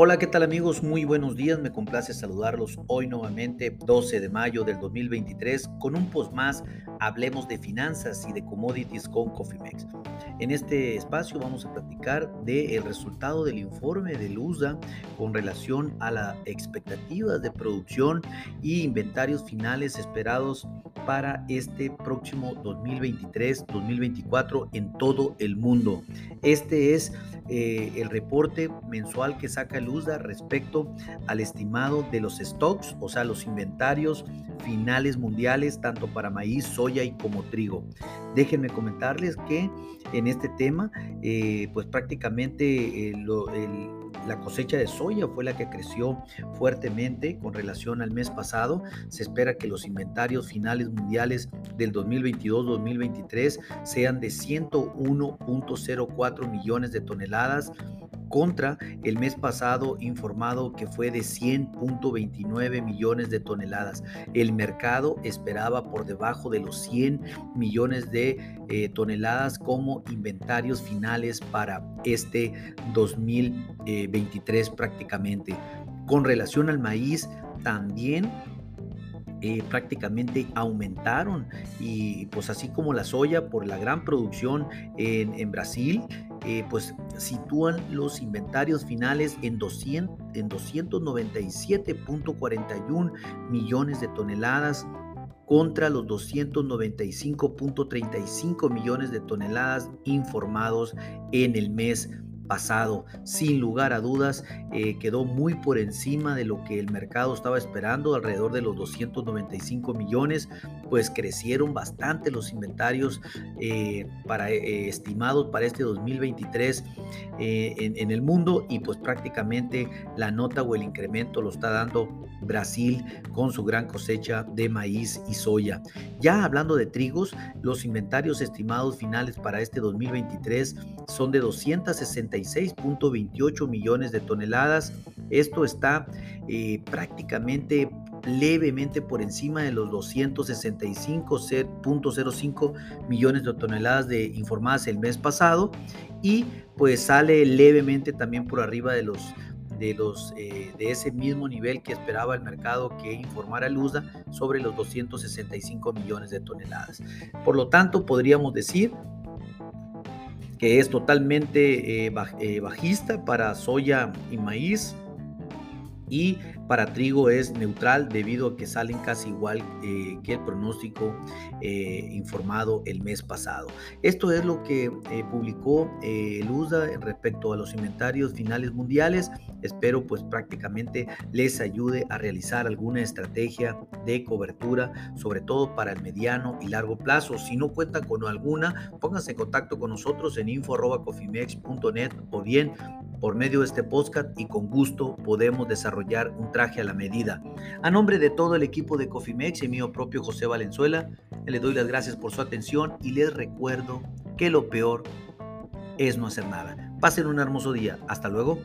Hola, ¿qué tal amigos? Muy buenos días, me complace saludarlos hoy nuevamente, 12 de mayo del 2023, con un post más, hablemos de finanzas y de commodities con Cofimex. En este espacio vamos a platicar del resultado del informe del USA con relación a las expectativas de producción y inventarios finales esperados para este próximo 2023-2024 en todo el mundo. Este es eh, el reporte mensual que saca el USDA respecto al estimado de los stocks, o sea, los inventarios finales mundiales, tanto para maíz, soya y como trigo. Déjenme comentarles que en este tema, eh, pues prácticamente eh, la cosecha de soya fue la que creció fuertemente con relación al mes pasado. Se espera que los inventarios finales mundiales del 2022-2023 sean de 101.04 millones de toneladas contra el mes pasado informado que fue de 100.29 millones de toneladas. El mercado esperaba por debajo de los 100 millones de eh, toneladas como inventarios finales para este 2023 prácticamente. Con relación al maíz, también eh, prácticamente aumentaron y pues así como la soya por la gran producción en, Brasil, eh, pues sitúan los inventarios finales en, 200, en 297.41 millones de toneladas contra los 295.35 millones de toneladas informados en el mes pasado. Sin lugar a dudas, eh, quedó muy por encima de lo que el mercado estaba esperando, alrededor de los 295 millones, pues crecieron bastante los inventarios eh, para, eh, estimados para este 2023 en, en el mundo y pues prácticamente la nota o el incremento lo está dando Brasil con su gran cosecha de maíz y soya. Ya hablando de trigos, los inventarios estimados finales para este 2023 son de 266.28 millones de toneladas. Esto está eh, prácticamente levemente por encima de los 265.05 millones de toneladas de informadas el mes pasado y pues sale levemente también por arriba de los de, los, eh, de ese mismo nivel que esperaba el mercado que informara el USA sobre los 265 millones de toneladas. Por lo tanto, podríamos decir que es totalmente eh, eh, bajista para soya y maíz y para trigo es neutral debido a que salen casi igual eh, que el pronóstico eh, informado el mes pasado. Esto es lo que eh, publicó el USA respecto a los inventarios finales mundiales. Espero pues prácticamente les ayude a realizar alguna estrategia de cobertura, sobre todo para el mediano y largo plazo. Si no cuentan con alguna, pónganse en contacto con nosotros en info.cofimex.net o bien por medio de este podcast y con gusto podemos desarrollar un traje a la medida. A nombre de todo el equipo de Cofimex y mío propio José Valenzuela, le doy las gracias por su atención y les recuerdo que lo peor es no hacer nada. Pasen un hermoso día. Hasta luego.